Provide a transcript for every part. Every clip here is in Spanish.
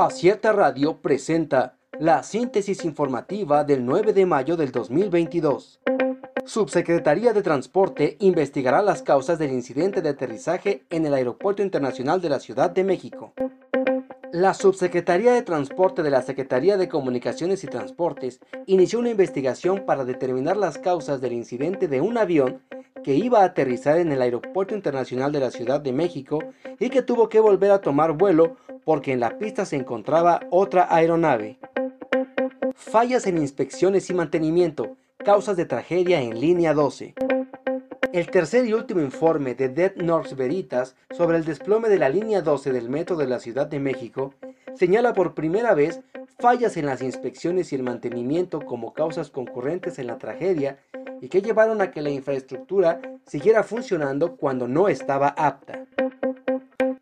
Acierta Radio presenta la síntesis informativa del 9 de mayo del 2022. Subsecretaría de Transporte investigará las causas del incidente de aterrizaje en el Aeropuerto Internacional de la Ciudad de México. La Subsecretaría de Transporte de la Secretaría de Comunicaciones y Transportes inició una investigación para determinar las causas del incidente de un avión que iba a aterrizar en el Aeropuerto Internacional de la Ciudad de México y que tuvo que volver a tomar vuelo porque en la pista se encontraba otra aeronave. Fallas en inspecciones y mantenimiento, causas de tragedia en línea 12. El tercer y último informe de Dead North Veritas sobre el desplome de la línea 12 del metro de la Ciudad de México señala por primera vez fallas en las inspecciones y el mantenimiento como causas concurrentes en la tragedia y que llevaron a que la infraestructura siguiera funcionando cuando no estaba apta.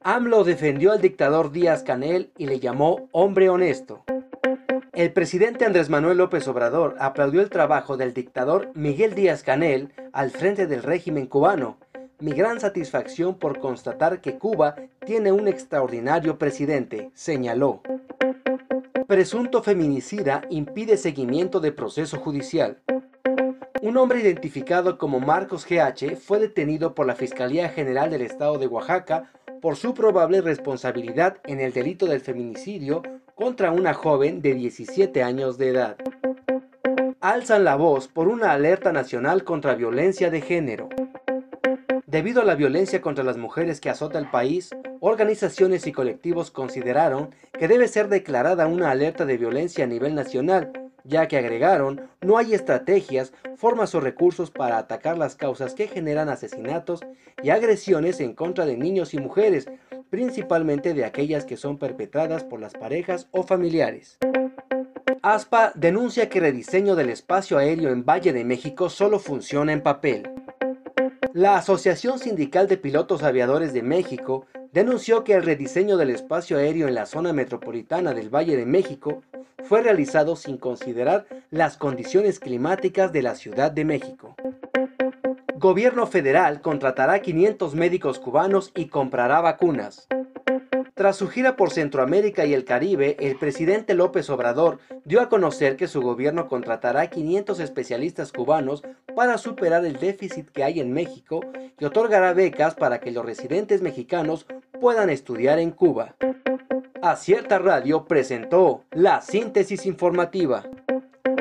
AMLO defendió al dictador Díaz Canel y le llamó hombre honesto. El presidente Andrés Manuel López Obrador aplaudió el trabajo del dictador Miguel Díaz Canel al frente del régimen cubano. Mi gran satisfacción por constatar que Cuba tiene un extraordinario presidente, señaló. Presunto feminicida impide seguimiento de proceso judicial. Un hombre identificado como Marcos GH fue detenido por la Fiscalía General del Estado de Oaxaca por su probable responsabilidad en el delito del feminicidio contra una joven de 17 años de edad. Alzan la voz por una alerta nacional contra violencia de género. Debido a la violencia contra las mujeres que azota el país, organizaciones y colectivos consideraron que debe ser declarada una alerta de violencia a nivel nacional, ya que agregaron no hay estrategias, formas o recursos para atacar las causas que generan asesinatos y agresiones en contra de niños y mujeres, principalmente de aquellas que son perpetradas por las parejas o familiares. ASPA denuncia que rediseño del espacio aéreo en Valle de México solo funciona en papel. La Asociación Sindical de Pilotos Aviadores de México denunció que el rediseño del espacio aéreo en la zona metropolitana del Valle de México fue realizado sin considerar las condiciones climáticas de la Ciudad de México. Gobierno federal contratará 500 médicos cubanos y comprará vacunas. Tras su gira por Centroamérica y el Caribe, el presidente López Obrador dio a conocer que su gobierno contratará 500 especialistas cubanos para superar el déficit que hay en México y otorgará becas para que los residentes mexicanos puedan estudiar en Cuba. Acierta Radio presentó la síntesis informativa.